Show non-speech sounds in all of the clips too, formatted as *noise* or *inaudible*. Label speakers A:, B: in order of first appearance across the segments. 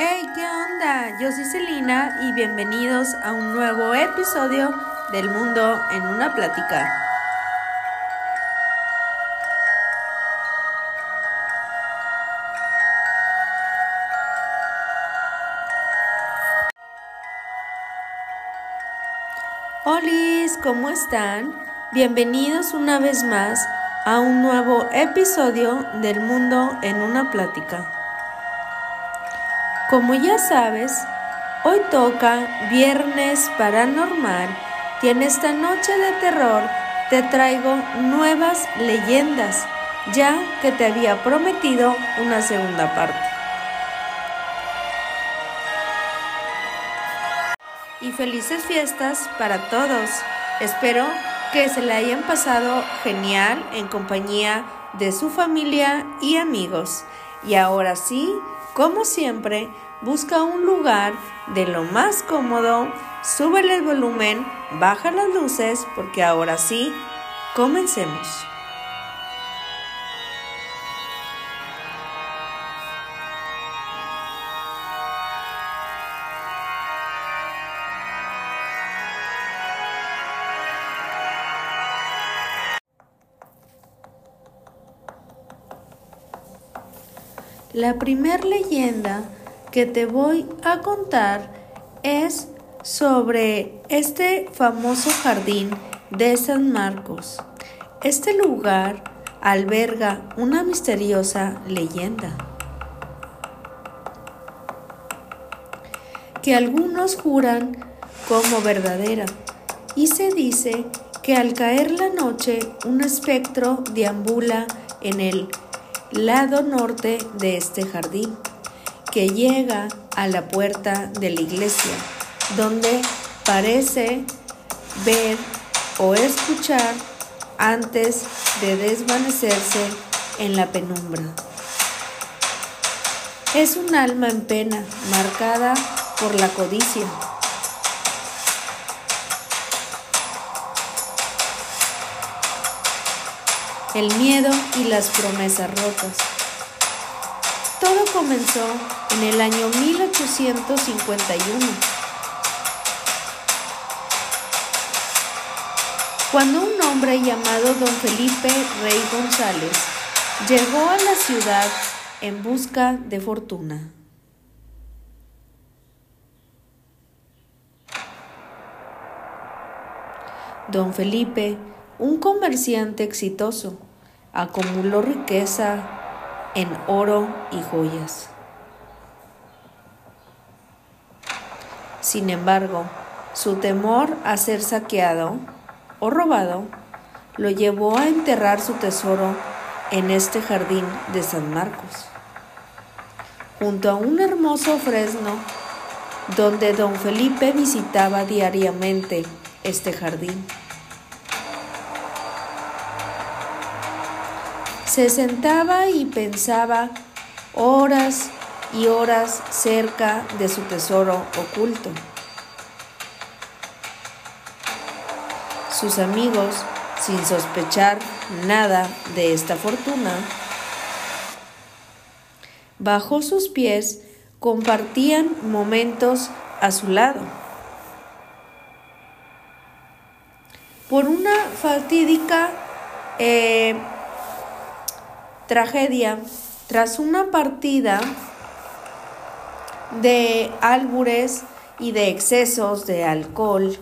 A: Hey, ¿qué onda? Yo soy Celina y bienvenidos a un nuevo episodio del Mundo en una Plática. Hola, ¿cómo están? Bienvenidos una vez más a un nuevo episodio del Mundo en una Plática. Como ya sabes, hoy toca Viernes Paranormal y en esta noche de terror te traigo nuevas leyendas, ya que te había prometido una segunda parte. Y felices fiestas para todos. Espero que se le hayan pasado genial en compañía de su familia y amigos. Y ahora sí, como siempre, busca un lugar de lo más cómodo, súbele el volumen, baja las luces, porque ahora sí, comencemos. La primer leyenda que te voy a contar es sobre este famoso jardín de San Marcos. Este lugar alberga una misteriosa leyenda que algunos juran como verdadera y se dice que al caer la noche un espectro deambula en el lado norte de este jardín, que llega a la puerta de la iglesia, donde parece ver o escuchar antes de desvanecerse en la penumbra. Es un alma en pena, marcada por la codicia el miedo y las promesas rotas. Todo comenzó en el año 1851, cuando un hombre llamado don Felipe Rey González llegó a la ciudad en busca de fortuna. Don Felipe, un comerciante exitoso, acumuló riqueza en oro y joyas. Sin embargo, su temor a ser saqueado o robado lo llevó a enterrar su tesoro en este jardín de San Marcos, junto a un hermoso fresno donde don Felipe visitaba diariamente este jardín. Se sentaba y pensaba horas y horas cerca de su tesoro oculto. Sus amigos, sin sospechar nada de esta fortuna, bajo sus pies compartían momentos a su lado. Por una fatídica eh, tragedia tras una partida de álbures y de excesos de alcohol.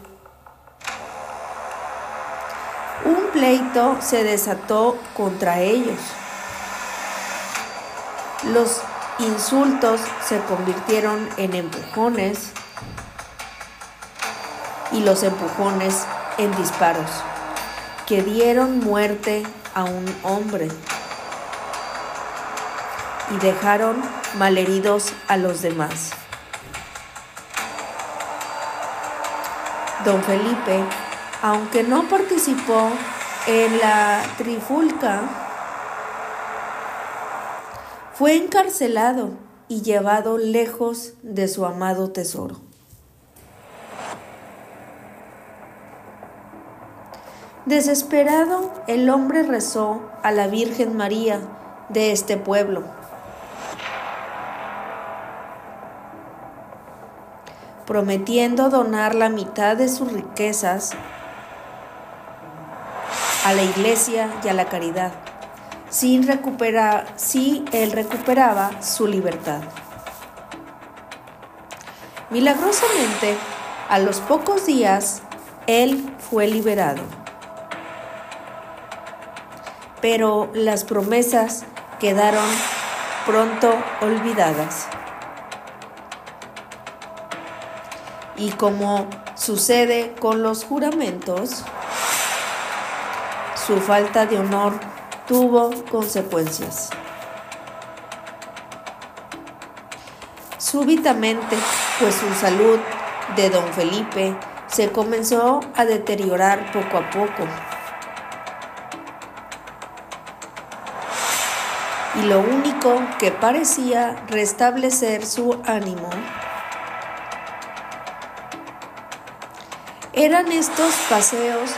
A: Un pleito se desató contra ellos. Los insultos se convirtieron en empujones y los empujones en disparos que dieron muerte a un hombre y dejaron malheridos a los demás. Don Felipe, aunque no participó en la trifulca, fue encarcelado y llevado lejos de su amado tesoro. Desesperado, el hombre rezó a la Virgen María de este pueblo prometiendo donar la mitad de sus riquezas a la iglesia y a la caridad, sin recuperar, si él recuperaba su libertad. Milagrosamente, a los pocos días, él fue liberado. Pero las promesas quedaron pronto olvidadas. Y como sucede con los juramentos, su falta de honor tuvo consecuencias. Súbitamente, pues su salud de don Felipe se comenzó a deteriorar poco a poco. Y lo único que parecía restablecer su ánimo eran estos paseos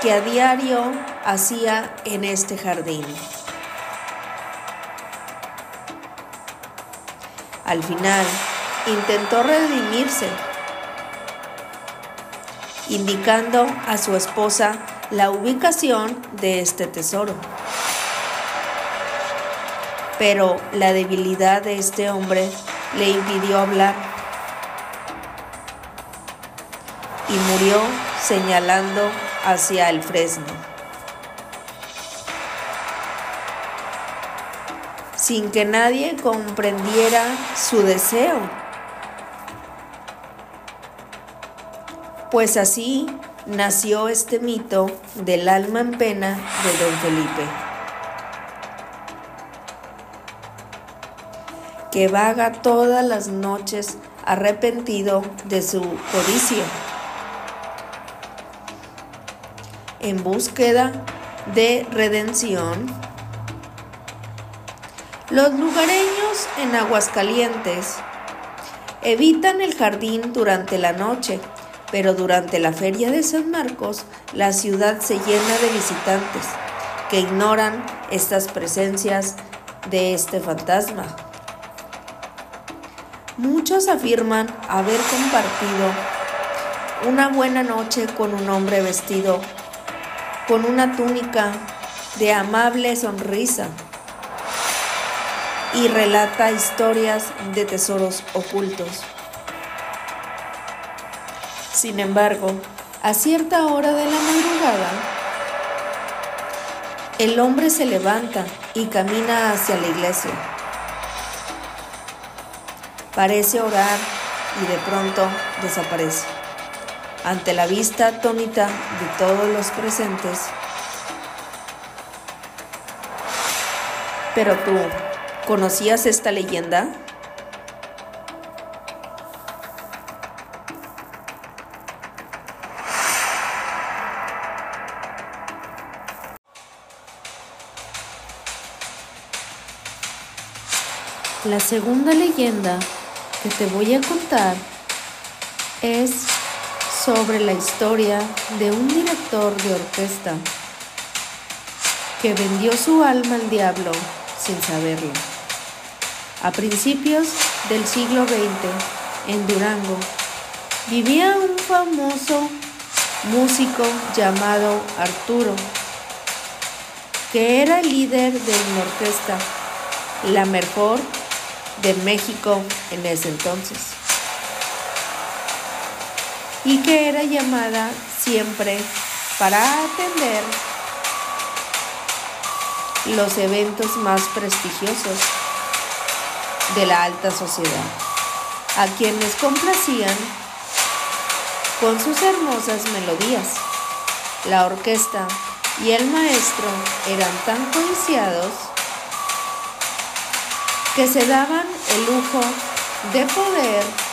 A: que a diario hacía en este jardín. Al final, intentó redimirse, indicando a su esposa la ubicación de este tesoro. Pero la debilidad de este hombre le impidió hablar y murió señalando hacia el fresno. Sin que nadie comprendiera su deseo. Pues así nació este mito del alma en pena de don Felipe, que vaga todas las noches arrepentido de su codicia. En búsqueda de redención. Los lugareños en Aguascalientes evitan el jardín durante la noche, pero durante la feria de San Marcos la ciudad se llena de visitantes que ignoran estas presencias de este fantasma. Muchos afirman haber compartido una buena noche con un hombre vestido con una túnica de amable sonrisa y relata historias de tesoros ocultos. Sin embargo, a cierta hora de la madrugada, el hombre se levanta y camina hacia la iglesia. Parece orar y de pronto desaparece. Ante la vista atónita de todos los presentes, Pero tú, ¿conocías esta leyenda? La segunda leyenda que te voy a contar es sobre la historia de un director de orquesta que vendió su alma al diablo sin saberlo. A principios del siglo XX, en Durango, vivía un famoso músico llamado Arturo, que era el líder de una orquesta, la mejor de México en ese entonces y que era llamada siempre para atender los eventos más prestigiosos de la alta sociedad, a quienes complacían con sus hermosas melodías. La orquesta y el maestro eran tan codiciados que se daban el lujo de poder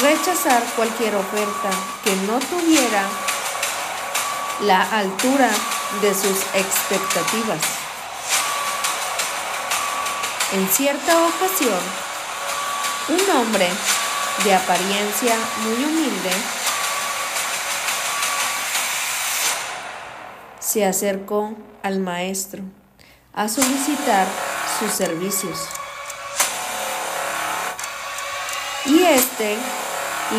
A: rechazar cualquier oferta que no tuviera la altura de sus expectativas. En cierta ocasión, un hombre de apariencia muy humilde se acercó al maestro a solicitar sus servicios. Y este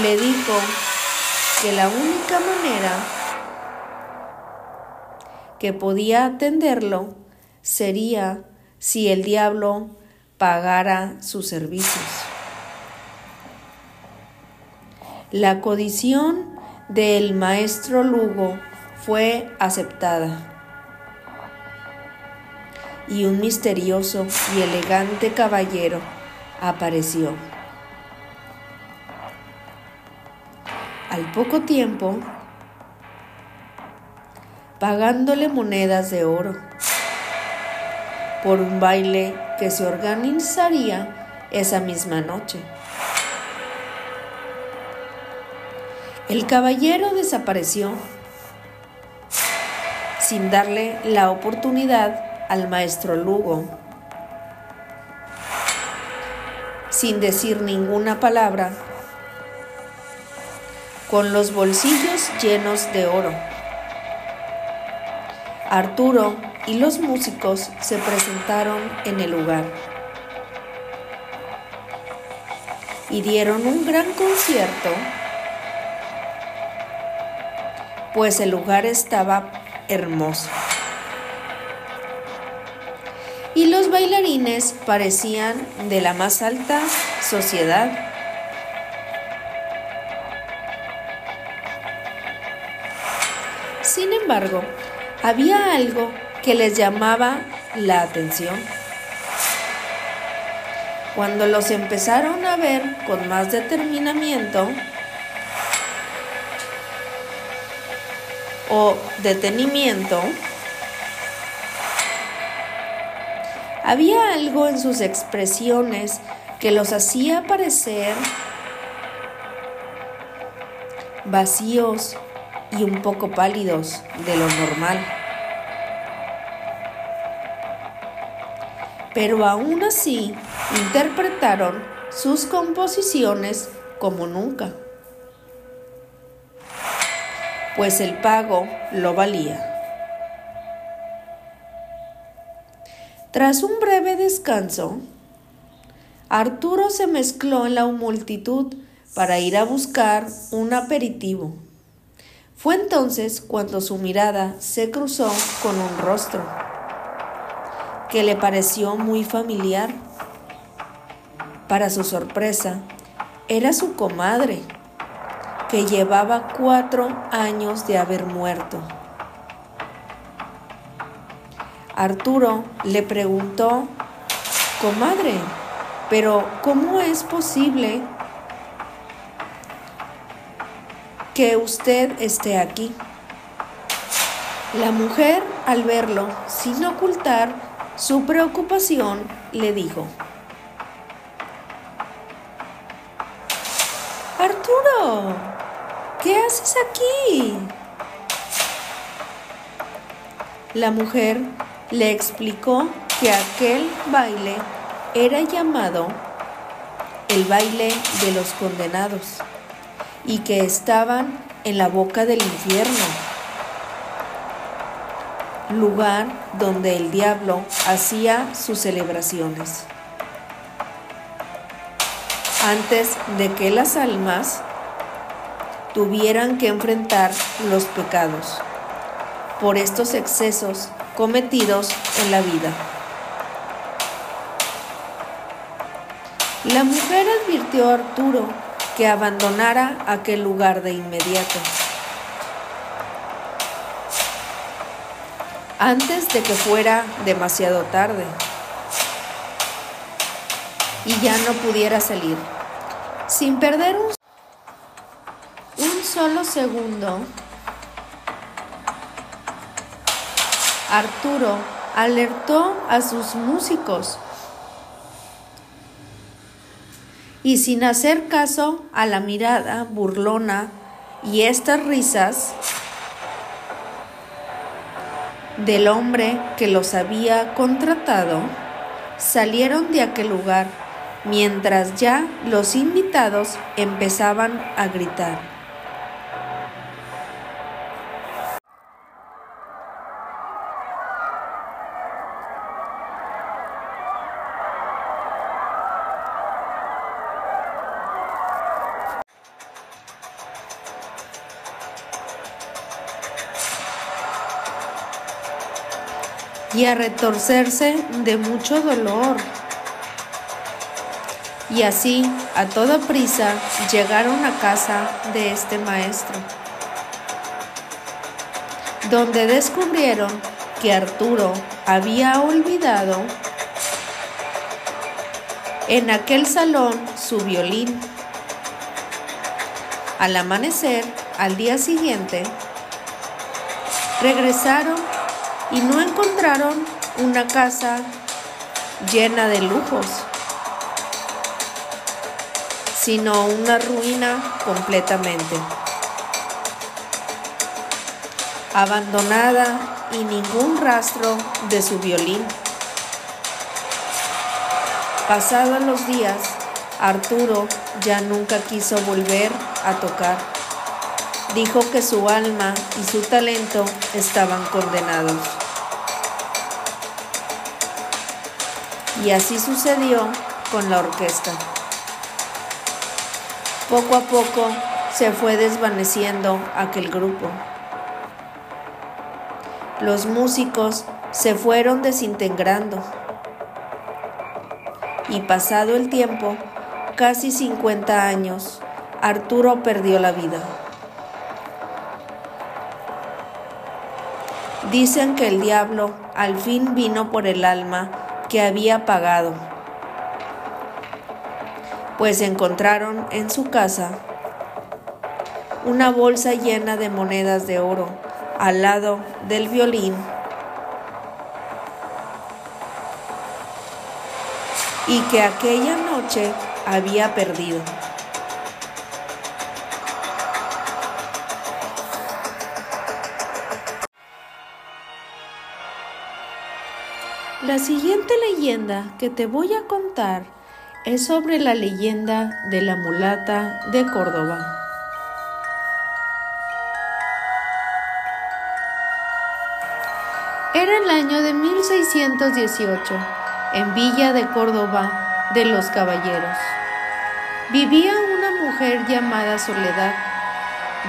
A: le dijo que la única manera que podía atenderlo sería si el diablo pagara sus servicios. La codición del maestro Lugo fue aceptada y un misterioso y elegante caballero apareció. Al poco tiempo, pagándole monedas de oro por un baile que se organizaría esa misma noche. El caballero desapareció sin darle la oportunidad al maestro Lugo. Sin decir ninguna palabra, con los bolsillos llenos de oro. Arturo y los músicos se presentaron en el lugar y dieron un gran concierto, pues el lugar estaba hermoso y los bailarines parecían de la más alta sociedad. Embargo, había algo que les llamaba la atención. Cuando los empezaron a ver con más determinamiento o detenimiento, Había algo en sus expresiones que los hacía parecer vacíos y un poco pálidos de lo normal. Pero aún así interpretaron sus composiciones como nunca, pues el pago lo valía. Tras un breve descanso, Arturo se mezcló en la multitud para ir a buscar un aperitivo. Fue entonces cuando su mirada se cruzó con un rostro que le pareció muy familiar. Para su sorpresa, era su comadre, que llevaba cuatro años de haber muerto. Arturo le preguntó, comadre, pero ¿cómo es posible que usted esté aquí? La mujer, al verlo, sin ocultar su preocupación, le dijo, Arturo, ¿qué haces aquí? La mujer le explicó que aquel baile era llamado el baile de los condenados y que estaban en la boca del infierno, lugar donde el diablo hacía sus celebraciones. Antes de que las almas tuvieran que enfrentar los pecados por estos excesos cometidos en la vida. La mujer advirtió a Arturo que abandonara aquel lugar de inmediato. antes de que fuera demasiado tarde y ya no pudiera salir. Sin perder un, un solo segundo, Arturo alertó a sus músicos y sin hacer caso a la mirada burlona y estas risas del hombre que los había contratado, salieron de aquel lugar mientras ya los invitados empezaban a gritar. A retorcerse de mucho dolor. Y así, a toda prisa, llegaron a casa de este maestro, donde descubrieron que Arturo había olvidado en aquel salón su violín. Al amanecer, al día siguiente, regresaron y no encontraron una casa llena de lujos, sino una ruina completamente, abandonada y ningún rastro de su violín. Pasados los días, Arturo ya nunca quiso volver a tocar. Dijo que su alma y su talento estaban condenados. Y así sucedió con la orquesta. Poco a poco se fue desvaneciendo aquel grupo. Los músicos se fueron desintegrando. Y pasado el tiempo, casi 50 años, Arturo perdió la vida. Dicen que el diablo al fin vino por el alma que había pagado, pues encontraron en su casa una bolsa llena de monedas de oro al lado del violín y que aquella noche había perdido. La siguiente leyenda que te voy a contar es sobre la leyenda de la mulata de Córdoba. Era el año de 1618, en Villa de Córdoba de los Caballeros. Vivía una mujer llamada Soledad,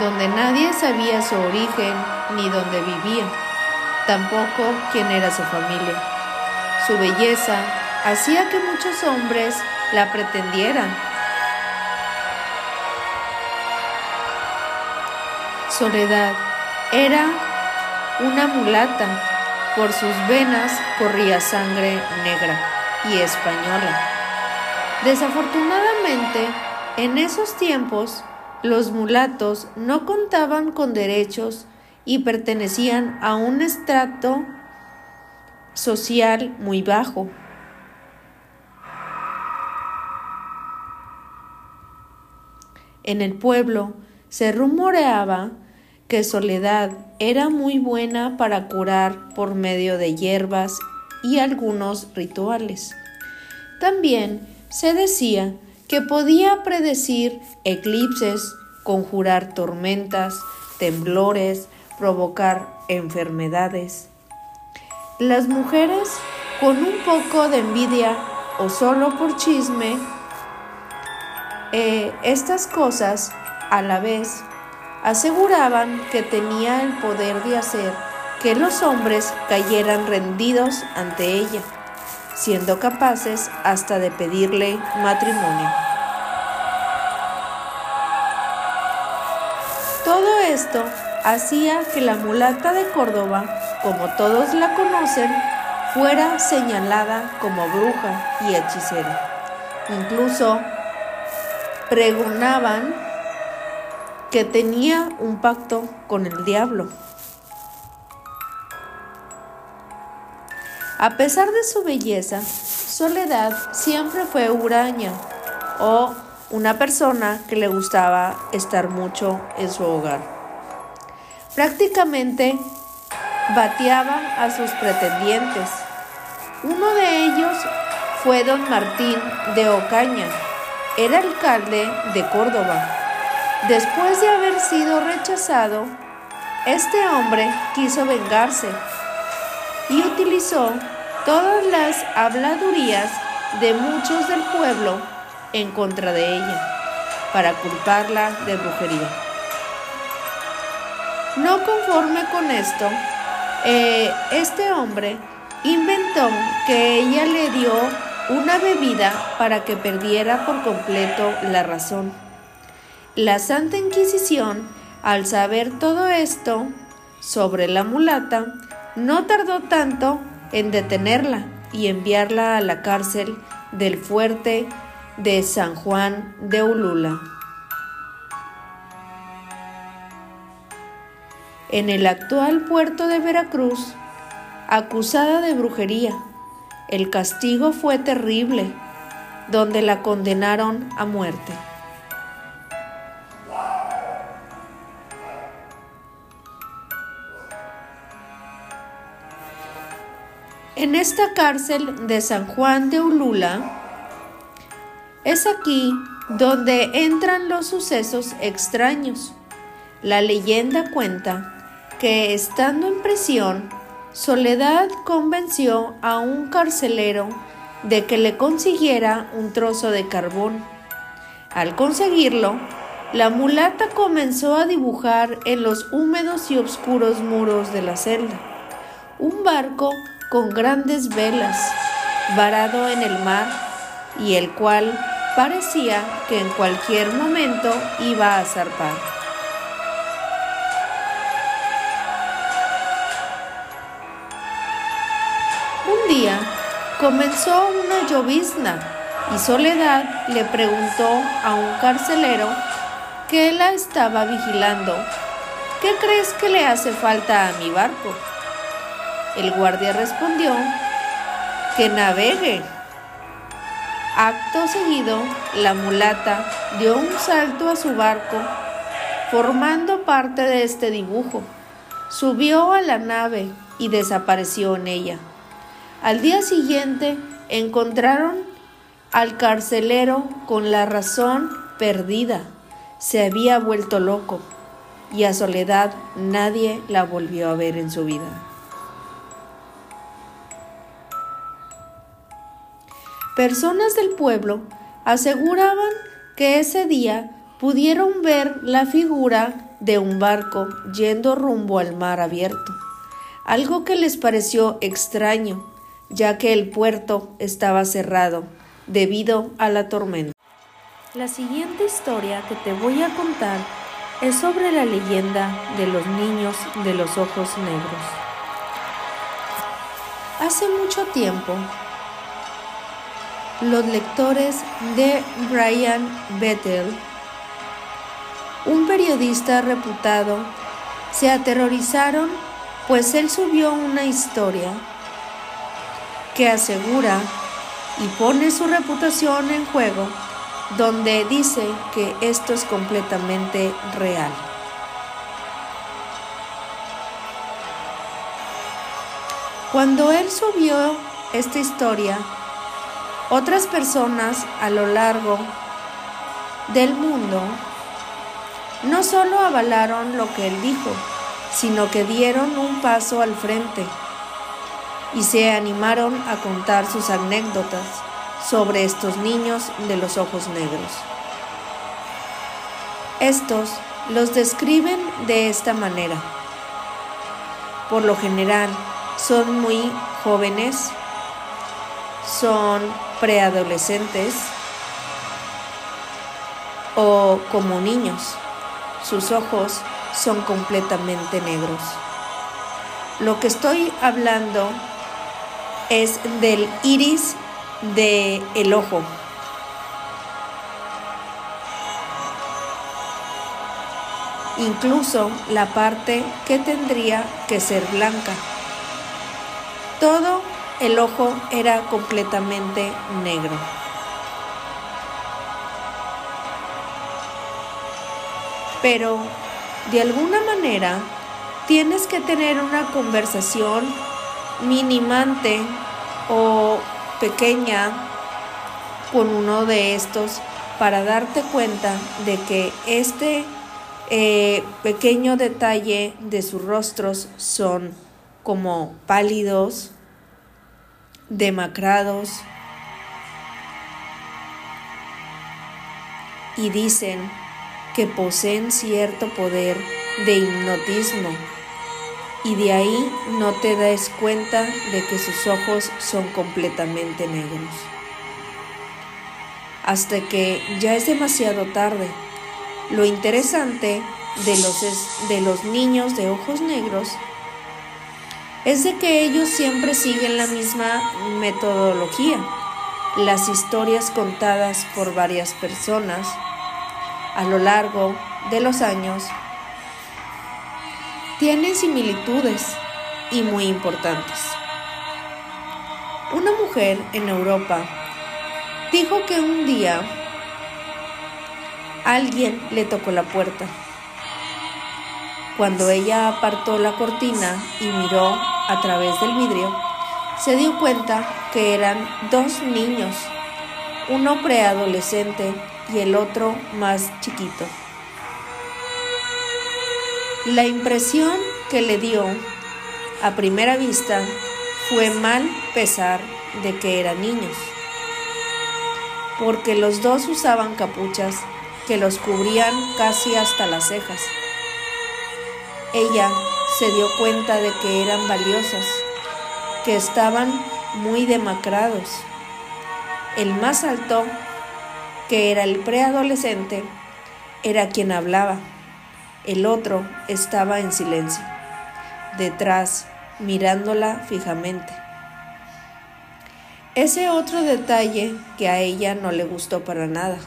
A: donde nadie sabía su origen ni dónde vivía, tampoco quién era su familia. Su belleza hacía que muchos hombres la pretendieran. Soledad era una mulata, por sus venas corría sangre negra y española. Desafortunadamente, en esos tiempos, los mulatos no contaban con derechos y pertenecían a un estrato social muy bajo. En el pueblo se rumoreaba que Soledad era muy buena para curar por medio de hierbas y algunos rituales. También se decía que podía predecir eclipses, conjurar tormentas, temblores, provocar enfermedades. Las mujeres, con un poco de envidia o solo por chisme, eh, estas cosas a la vez aseguraban que tenía el poder de hacer que los hombres cayeran rendidos ante ella, siendo capaces hasta de pedirle matrimonio. Todo esto hacía que la mulata de Córdoba como todos la conocen, fuera señalada como bruja y hechicera. Incluso pregonaban que tenía un pacto con el diablo. A pesar de su belleza, Soledad siempre fue huraña o una persona que le gustaba estar mucho en su hogar. Prácticamente bateaba a sus pretendientes. Uno de ellos fue don Martín de Ocaña, era alcalde de Córdoba. Después de haber sido rechazado, este hombre quiso vengarse y utilizó todas las habladurías de muchos del pueblo en contra de ella para culparla de brujería. No conforme con esto, eh, este hombre inventó que ella le dio una bebida para que perdiera por completo la razón. La Santa Inquisición, al saber todo esto sobre la mulata, no tardó tanto en detenerla y enviarla a la cárcel del fuerte de San Juan de Ulula. En el actual puerto de Veracruz, acusada de brujería, el castigo fue terrible, donde la condenaron a muerte. En esta cárcel de San Juan de Ulula, es aquí donde entran los sucesos extraños. La leyenda cuenta que estando en prisión, Soledad convenció a un carcelero de que le consiguiera un trozo de carbón. Al conseguirlo, la mulata comenzó a dibujar en los húmedos y oscuros muros de la celda un barco con grandes velas, varado en el mar, y el cual parecía que en cualquier momento iba a zarpar. Comenzó una llovizna y Soledad le preguntó a un carcelero que la estaba vigilando, ¿qué crees que le hace falta a mi barco? El guardia respondió que navegue. Acto seguido, la mulata dio un salto a su barco, formando parte de este dibujo. Subió a la nave y desapareció en ella. Al día siguiente encontraron al carcelero con la razón perdida. Se había vuelto loco y a Soledad nadie la volvió a ver en su vida. Personas del pueblo aseguraban que ese día pudieron ver la figura de un barco yendo rumbo al mar abierto, algo que les pareció extraño, ya que el puerto estaba cerrado debido a la tormenta. La siguiente historia que te voy a contar es sobre la leyenda de los niños de los ojos negros. Hace mucho tiempo, los lectores de Brian Bettel, un periodista reputado, se aterrorizaron pues él subió una historia que asegura y pone su reputación en juego donde dice que esto es completamente real. Cuando él subió esta historia, otras personas a lo largo del mundo no solo avalaron lo que él dijo, sino que dieron un paso al frente y se animaron a contar sus anécdotas sobre estos niños de los ojos negros. Estos los describen de esta manera. Por lo general, son muy jóvenes, son preadolescentes o como niños. Sus ojos son completamente negros. Lo que estoy hablando es del iris del el ojo. Incluso la parte que tendría que ser blanca. Todo el ojo era completamente negro. Pero, de alguna manera, tienes que tener una conversación minimante o pequeña con uno de estos para darte cuenta de que este eh, pequeño detalle de sus rostros son como pálidos, demacrados y dicen que poseen cierto poder de hipnotismo y de ahí no te des cuenta de que sus ojos son completamente negros. Hasta que ya es demasiado tarde. Lo interesante de los, de los niños de ojos negros es de que ellos siempre siguen la misma metodología. Las historias contadas por varias personas a lo largo de los años tienen similitudes y muy importantes. Una mujer en Europa dijo que un día alguien le tocó la puerta. Cuando ella apartó la cortina y miró a través del vidrio, se dio cuenta que eran dos niños, uno preadolescente y el otro más chiquito. La impresión que le dio a primera vista fue mal pesar de que eran niños, porque los dos usaban capuchas que los cubrían casi hasta las cejas. Ella se dio cuenta de que eran valiosas, que estaban muy demacrados. El más alto, que era el preadolescente, era quien hablaba el otro estaba en silencio, detrás, mirándola fijamente. Ese otro detalle que a ella no le gustó para nada.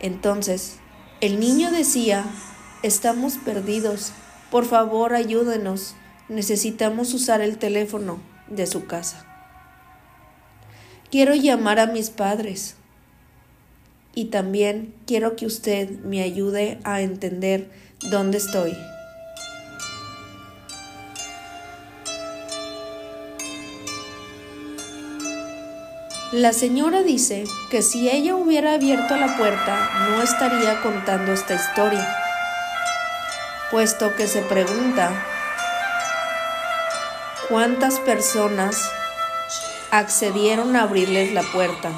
A: Entonces, el niño decía, estamos perdidos, por favor ayúdenos, necesitamos usar el teléfono de su casa. Quiero llamar a mis padres y también quiero que usted me ayude a entender dónde estoy. La señora dice que si ella hubiera abierto la puerta no estaría contando esta historia, puesto que se pregunta cuántas personas accedieron a abrirles la puerta.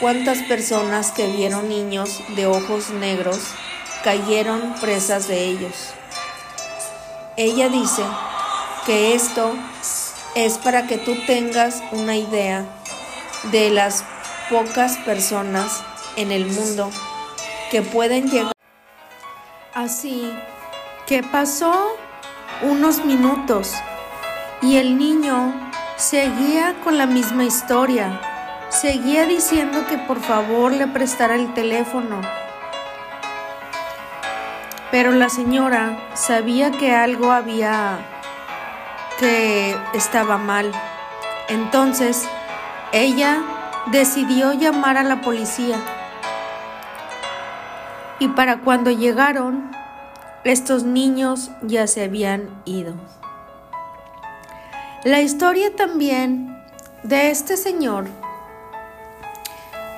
A: ¿Cuántas personas que vieron niños de ojos negros cayeron presas de ellos? Ella dice que esto es para que tú tengas una idea de las pocas personas en el mundo que pueden llegar. Así que pasó unos minutos y el niño seguía con la misma historia Seguía diciendo que por favor le prestara el teléfono. Pero la señora sabía que algo había que estaba mal. Entonces, ella decidió llamar a la policía. Y para cuando llegaron, estos niños ya se habían ido. La historia también de este señor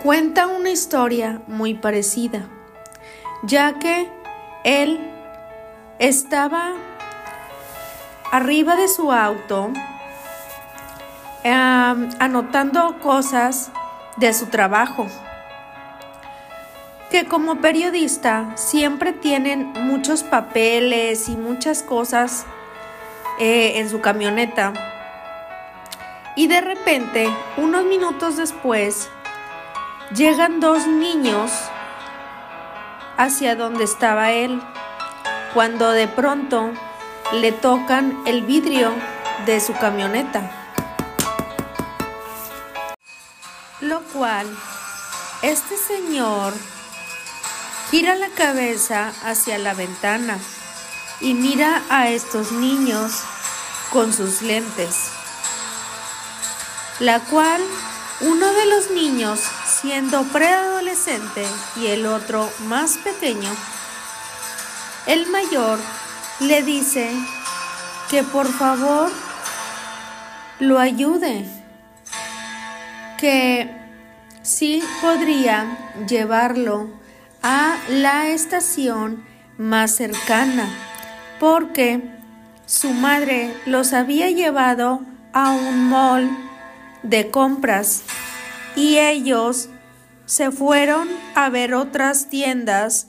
A: cuenta una historia muy parecida, ya que él estaba arriba de su auto anotando cosas de su trabajo, que como periodista siempre tienen muchos papeles y muchas cosas eh, en su camioneta. Y de repente, unos minutos después, Llegan dos niños hacia donde estaba él, cuando de pronto le tocan el vidrio de su camioneta. Lo cual, este señor gira la cabeza hacia la ventana y mira a estos niños con sus lentes, la cual uno de los niños siendo preadolescente y el otro más pequeño, el mayor le dice que por favor lo ayude, que sí podría llevarlo a la estación más cercana, porque su madre los había llevado a un mall de compras y ellos se fueron a ver otras tiendas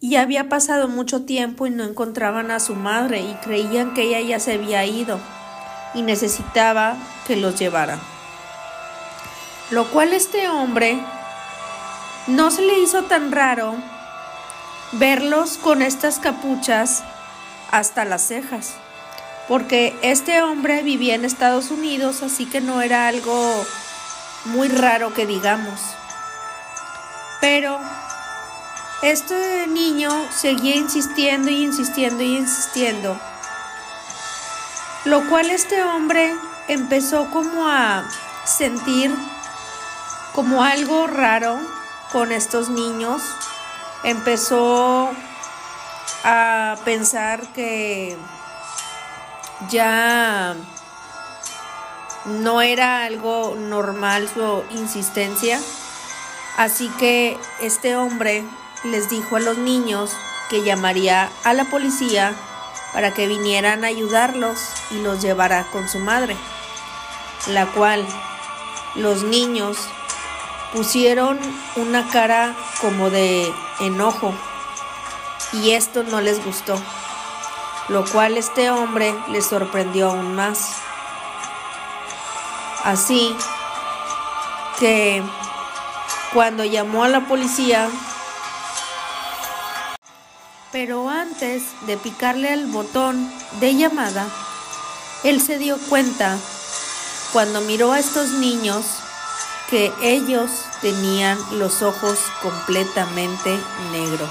A: y había pasado mucho tiempo y no encontraban a su madre y creían que ella ya se había ido y necesitaba que los llevara. Lo cual este hombre no se le hizo tan raro verlos con estas capuchas hasta las cejas, porque este hombre vivía en Estados Unidos, así que no era algo muy raro que digamos. Pero este niño seguía insistiendo y insistiendo y insistiendo, lo cual este hombre empezó como a sentir como algo raro con estos niños empezó a pensar que ya no era algo normal su insistencia. Así que este hombre les dijo a los niños que llamaría a la policía para que vinieran a ayudarlos y los llevara con su madre, la cual los niños pusieron una cara como de enojo y esto no les gustó, lo cual este hombre les sorprendió aún más. Así que cuando llamó a la policía, pero antes de picarle al botón de llamada, él se dio cuenta cuando miró a estos niños que ellos tenían los ojos completamente negros.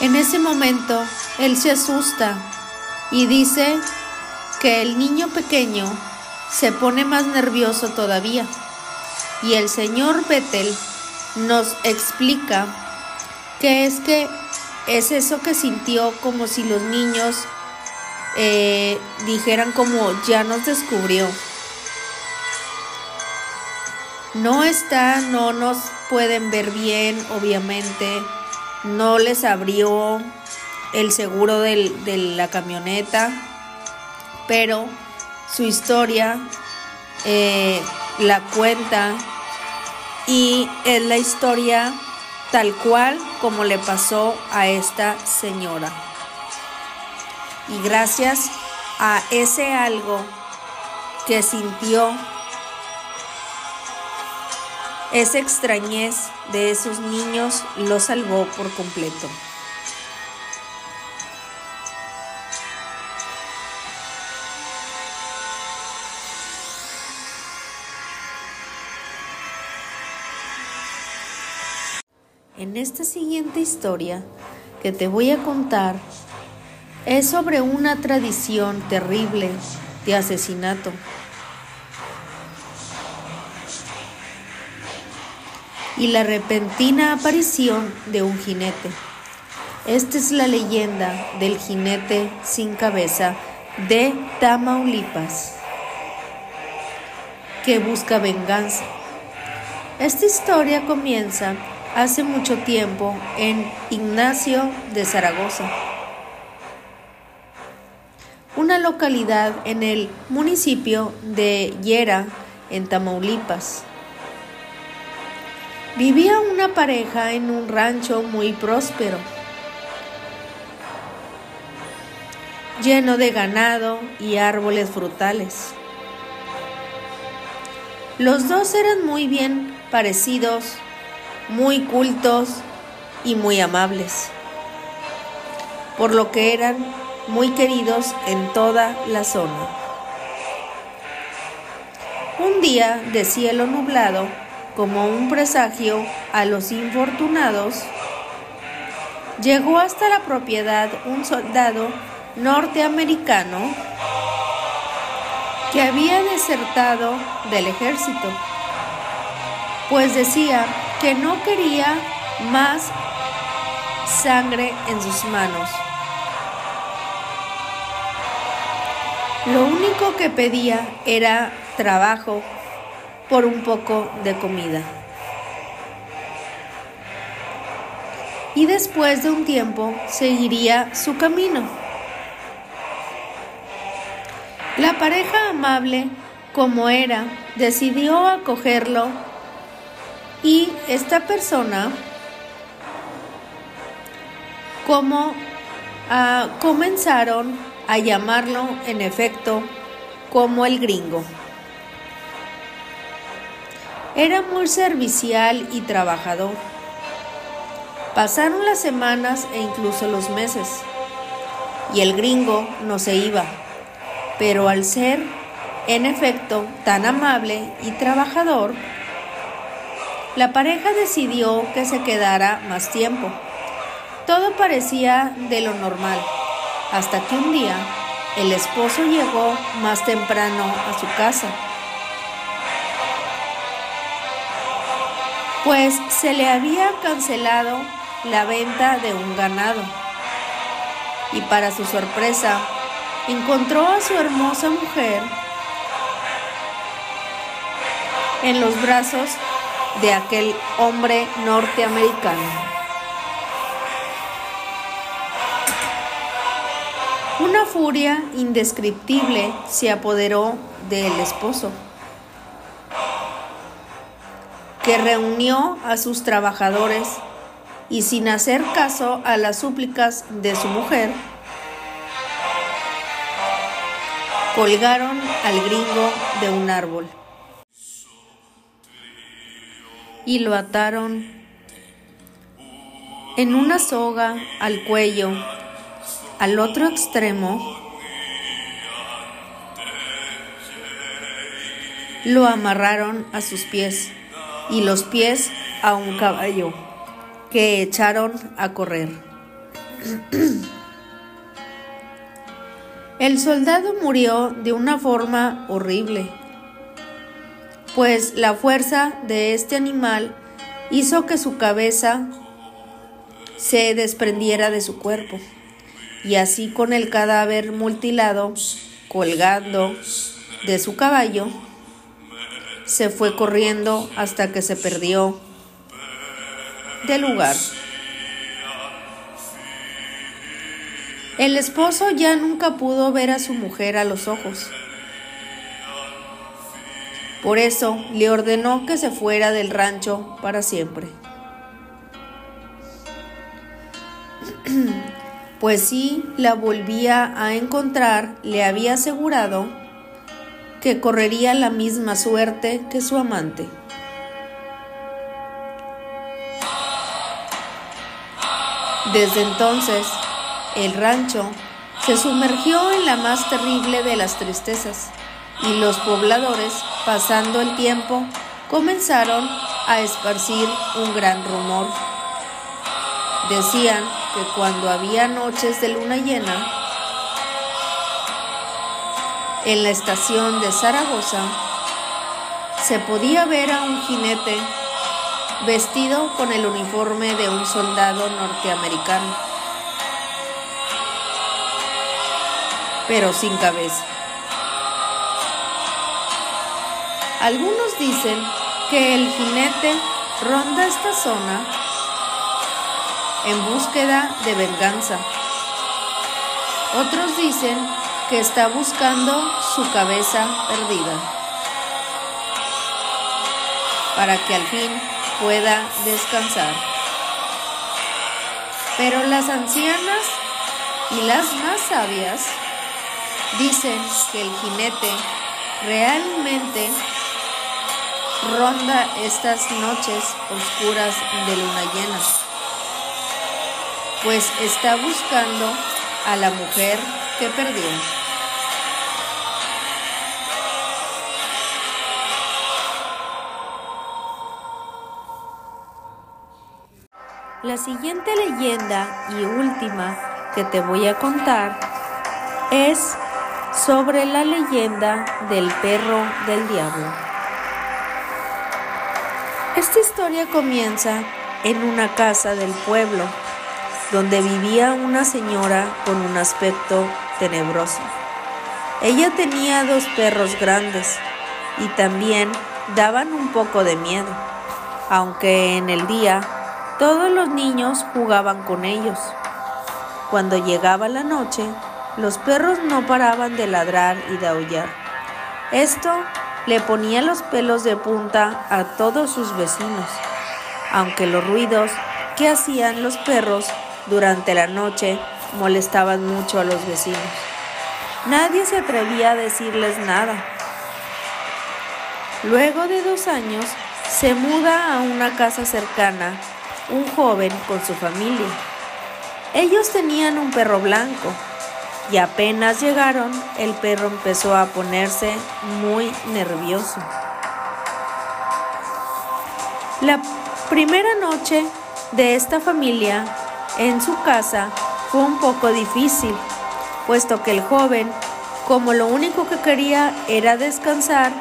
A: En ese momento, él se asusta y dice que el niño pequeño se pone más nervioso todavía. Y el señor Bettel nos explica que es que es eso que sintió como si los niños eh, dijeran como ya nos descubrió. No está, no nos pueden ver bien, obviamente. No les abrió el seguro de la camioneta, pero su historia eh, la cuenta y es la historia tal cual como le pasó a esta señora. Y gracias a ese algo que sintió, esa extrañez de esos niños lo salvó por completo. En esta siguiente historia que te voy a contar es sobre una tradición terrible de asesinato. Y la repentina aparición de un jinete. Esta es la leyenda del jinete sin cabeza de Tamaulipas, que busca venganza. Esta historia comienza hace mucho tiempo en Ignacio de Zaragoza, una localidad en el municipio de Yera, en Tamaulipas. Vivía una pareja en un rancho muy próspero, lleno de ganado y árboles frutales. Los dos eran muy bien parecidos muy cultos y muy amables, por lo que eran muy queridos en toda la zona. Un día de cielo nublado, como un presagio a los infortunados, llegó hasta la propiedad un soldado norteamericano que había desertado del ejército, pues decía que no quería más sangre en sus manos. Lo único que pedía era trabajo por un poco de comida. Y después de un tiempo seguiría su camino. La pareja amable, como era, decidió acogerlo y esta persona, como ah, comenzaron a llamarlo, en efecto, como el gringo. Era muy servicial y trabajador. Pasaron las semanas e incluso los meses, y el gringo no se iba, pero al ser, en efecto, tan amable y trabajador, la pareja decidió que se quedara más tiempo. Todo parecía de lo normal, hasta que un día el esposo llegó más temprano a su casa pues se le había cancelado la venta de un ganado. Y para su sorpresa, encontró a su hermosa mujer en los brazos de aquel hombre norteamericano. Una furia indescriptible se apoderó del esposo que reunió a sus trabajadores y sin hacer caso a las súplicas de su mujer, colgaron al gringo de un árbol y lo ataron en una soga al cuello. Al otro extremo lo amarraron a sus pies y los pies a un caballo que echaron a correr. *clears throat* El soldado murió de una forma horrible, pues la fuerza de este animal hizo que su cabeza se desprendiera de su cuerpo, y así con el cadáver mutilado colgando de su caballo, se fue corriendo hasta que se perdió del lugar. El esposo ya nunca pudo ver a su mujer a los ojos. Por eso le ordenó que se fuera del rancho para siempre. *clears throat* Pues si la volvía a encontrar, le había asegurado que correría la misma suerte que su amante. Desde entonces, el rancho se sumergió en la más terrible de las tristezas y los pobladores, pasando el tiempo, comenzaron a esparcir un gran rumor. Decían que cuando había noches de luna llena, en la estación de Zaragoza se podía ver a un jinete vestido con el uniforme de un soldado norteamericano, pero sin cabeza. Algunos dicen que el jinete ronda esta zona en búsqueda de venganza. Otros dicen que está buscando su cabeza perdida para que al fin pueda descansar. Pero las ancianas y las más sabias dicen que el jinete realmente ronda estas noches oscuras de luna llena, pues está buscando a la mujer que perdió. La siguiente leyenda y última que te voy a contar es sobre la leyenda del perro del diablo. Esta historia comienza en una casa del pueblo donde vivía una señora con un aspecto tenebroso. Ella tenía dos perros grandes y también daban un poco de miedo, aunque en el día todos los niños jugaban con ellos. Cuando llegaba la noche, los perros no paraban de ladrar y de aullar. Esto le ponía los pelos de punta a todos sus vecinos, aunque los ruidos que hacían los perros durante la noche molestaban mucho a los vecinos. Nadie se atrevía a decirles nada. Luego de dos años, se muda a una casa cercana un joven con su familia. Ellos tenían un perro blanco y apenas llegaron, el perro empezó a ponerse muy nervioso. La primera noche de esta familia en su casa fue un poco difícil, puesto que el joven, como lo único que quería era descansar,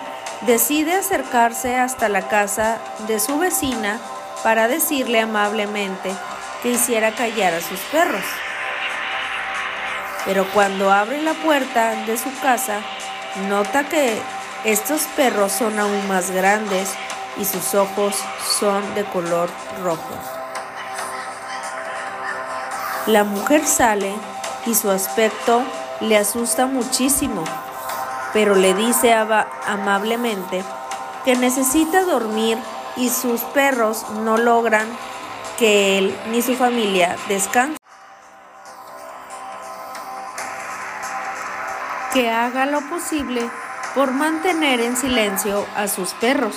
A: decide acercarse hasta la casa de su vecina para decirle amablemente que hiciera callar a sus perros. Pero cuando abre la puerta de su casa, nota que estos perros son aún más grandes y sus ojos son de color rojo. La mujer sale y su aspecto le asusta muchísimo, pero le dice amablemente que necesita dormir y sus perros no logran que él ni su familia descansen. Que haga lo posible por mantener en silencio a sus perros.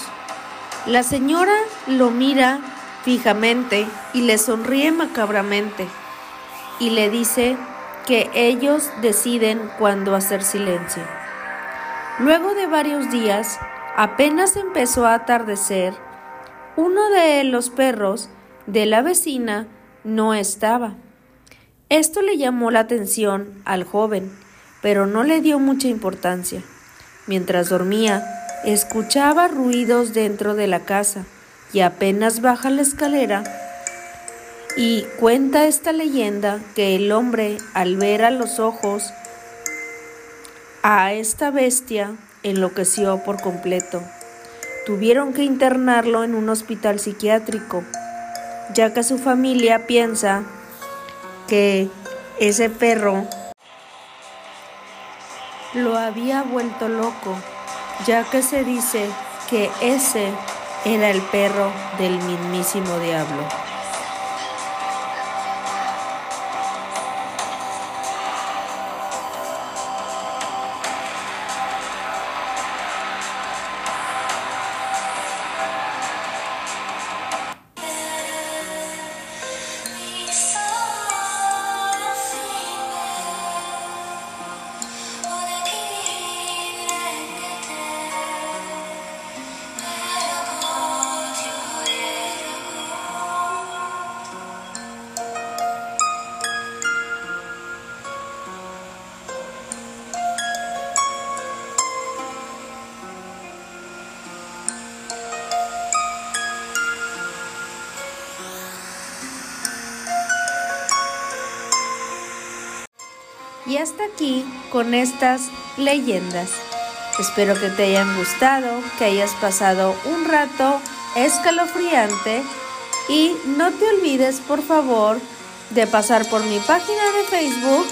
A: La señora lo mira fijamente y le sonríe macabramente y le dice que ellos deciden cuándo hacer silencio. Luego de varios días, apenas empezó a atardecer, uno de los perros de la vecina no estaba. Esto le llamó la atención al joven, pero no le dio mucha importancia. Mientras dormía, escuchaba ruidos dentro de la casa y apenas baja la escalera y cuenta esta leyenda que el hombre al ver a los ojos a esta bestia enloqueció por completo tuvieron que internarlo en un hospital psiquiátrico, ya que su familia piensa que ese perro lo había vuelto loco, ya que se dice que ese era el perro del mismísimo diablo. Y hasta aquí con estas leyendas. Espero que te hayan gustado, que hayas pasado un rato escalofriante y no te olvides por favor de pasar por mi página de Facebook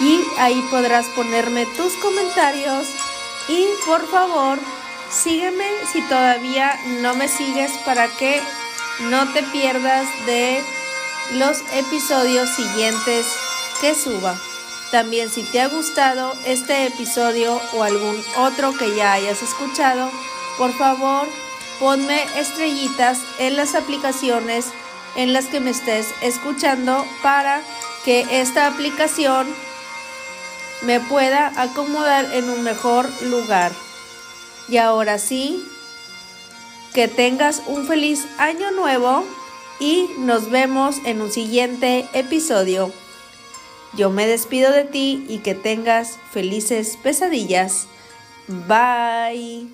A: y ahí podrás ponerme tus comentarios y por favor sígueme si todavía no me sigues para que no te pierdas de los episodios siguientes que suba. También si te ha gustado este episodio o algún otro que ya hayas escuchado, por favor ponme estrellitas en las aplicaciones en las que me estés escuchando para que esta aplicación me pueda acomodar en un mejor lugar. Y ahora sí, que tengas un feliz año nuevo y nos vemos en un siguiente episodio. Yo me despido de ti y que tengas felices pesadillas. Bye.